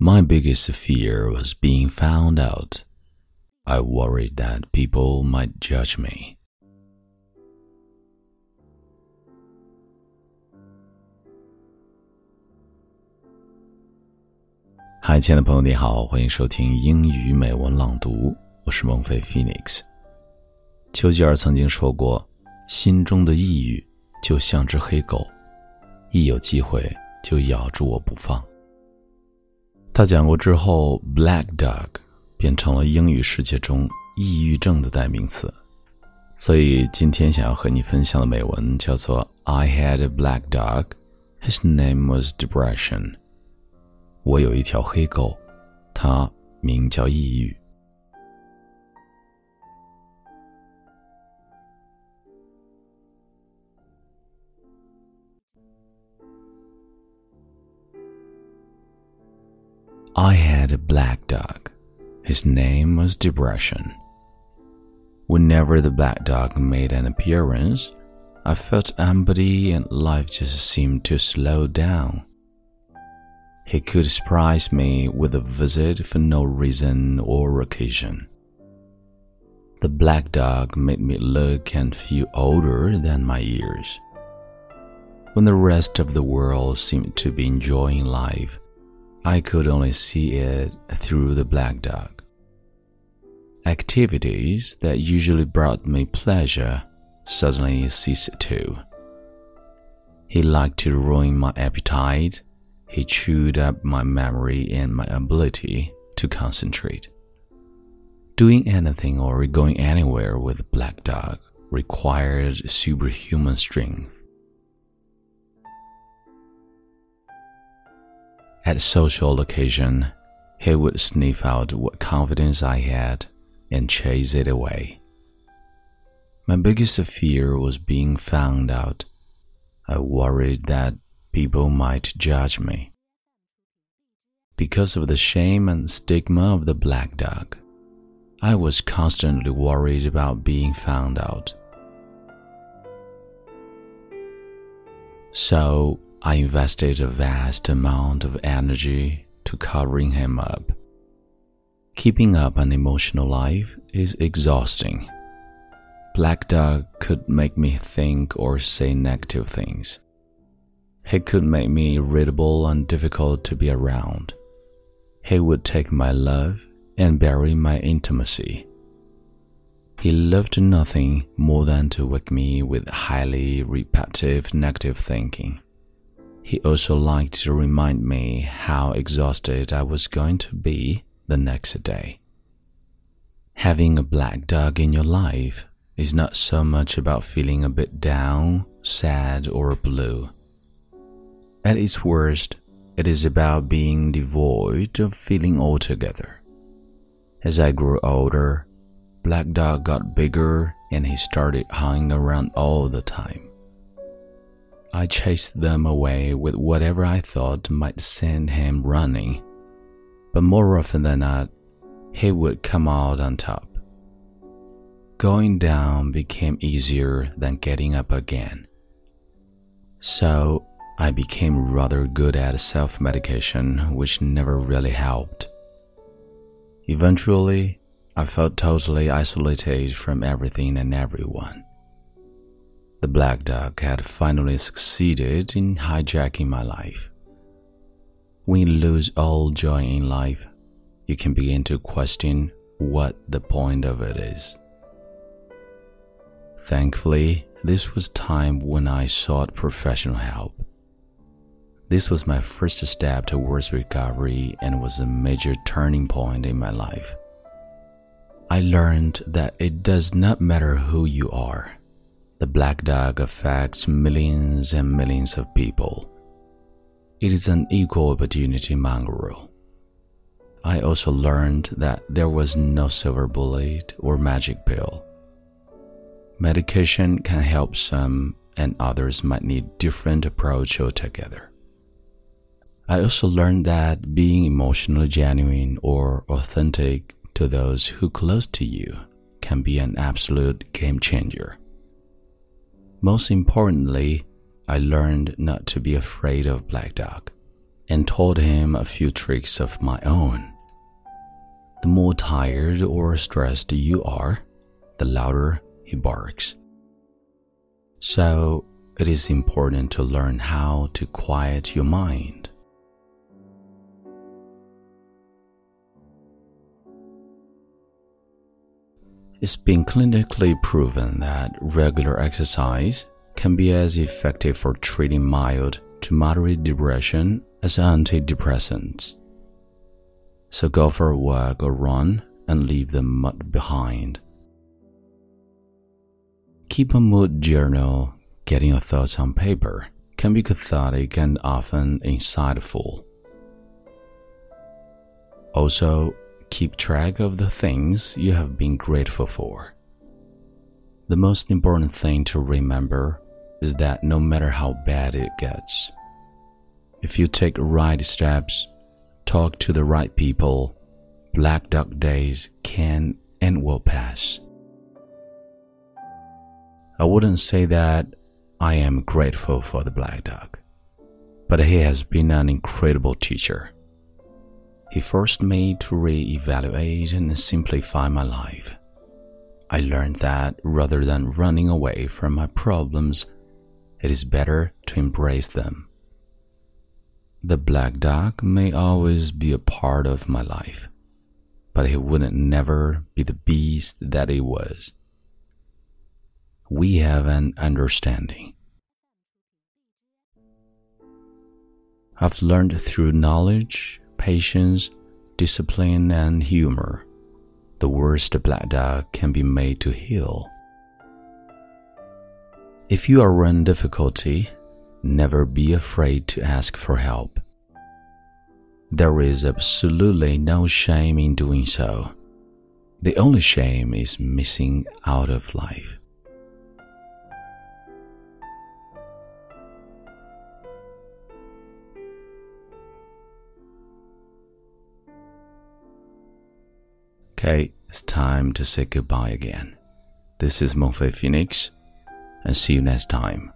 My biggest fear was being found out. I worried that people might judge me. 嗨，亲爱的朋友，你好，欢迎收听英语美文朗读，我是孟非 Phoenix。丘吉尔曾经说过：“心中的抑郁就像只黑狗，一有机会就咬住我不放。”他讲过之后，“black dog” 变成了英语世界中抑郁症的代名词。所以今天想要和你分享的美文叫做 “I had a black dog, his name was depression。”我有一条黑狗，它名叫抑郁。I had a black dog. His name was Depression. Whenever the black dog made an appearance, I felt empty and life just seemed to slow down. He could surprise me with a visit for no reason or occasion. The black dog made me look and feel older than my years. When the rest of the world seemed to be enjoying life, I could only see it through the black dog. Activities that usually brought me pleasure suddenly ceased to. He liked to ruin my appetite he chewed up my memory and my ability to concentrate. Doing anything or going anywhere with black dog required superhuman strength. At social occasion, he would sniff out what confidence I had and chase it away. My biggest fear was being found out. I worried that people might judge me. Because of the shame and stigma of the black dog, I was constantly worried about being found out. So I invested a vast amount of energy to covering him up. Keeping up an emotional life is exhausting. Black Dog could make me think or say negative things. He could make me irritable and difficult to be around. He would take my love and bury my intimacy. He loved nothing more than to wake me with highly repetitive negative thinking. He also liked to remind me how exhausted I was going to be the next day. Having a black dog in your life is not so much about feeling a bit down, sad, or blue. At its worst, it is about being devoid of feeling altogether. As I grew older, Black Dog got bigger and he started hanging around all the time. I chased them away with whatever I thought might send him running, but more often than not, he would come out on top. Going down became easier than getting up again. So I became rather good at self medication, which never really helped. Eventually, I felt totally isolated from everything and everyone. The black dog had finally succeeded in hijacking my life. When you lose all joy in life, you can begin to question what the point of it is. Thankfully, this was time when I sought professional help. This was my first step towards recovery and was a major turning point in my life. I learned that it does not matter who you are. The black dog affects millions and millions of people. It is an equal opportunity mongrel. I also learned that there was no silver bullet or magic pill. Medication can help some, and others might need different approach altogether. I also learned that being emotionally genuine or authentic to those who close to you can be an absolute game changer. Most importantly, I learned not to be afraid of Black Dog. and taught him a few tricks of my own. The more tired or stressed you are, the louder he barks. So, it is important to learn how to quiet your mind. It's been clinically proven that regular exercise can be as effective for treating mild to moderate depression as antidepressants. So go for a walk or run and leave the mud behind. Keep a mood journal, getting your thoughts on paper can be cathartic and often insightful. Also, keep track of the things you have been grateful for. The most important thing to remember is that no matter how bad it gets, if you take right steps, talk to the right people, black dog days can and will pass. I wouldn't say that I am grateful for the black dog, but he has been an incredible teacher. He forced me to re-evaluate and simplify my life. I learned that rather than running away from my problems, it is better to embrace them. The black dog may always be a part of my life, but he wouldn't never be the beast that he was. We have an understanding. I've learned through knowledge patience, discipline, and humor, the worst black dog can be made to heel. If you are in difficulty, never be afraid to ask for help. There is absolutely no shame in doing so. The only shame is missing out of life. Okay, it's time to say goodbye again. This is Mengfei Phoenix, and see you next time.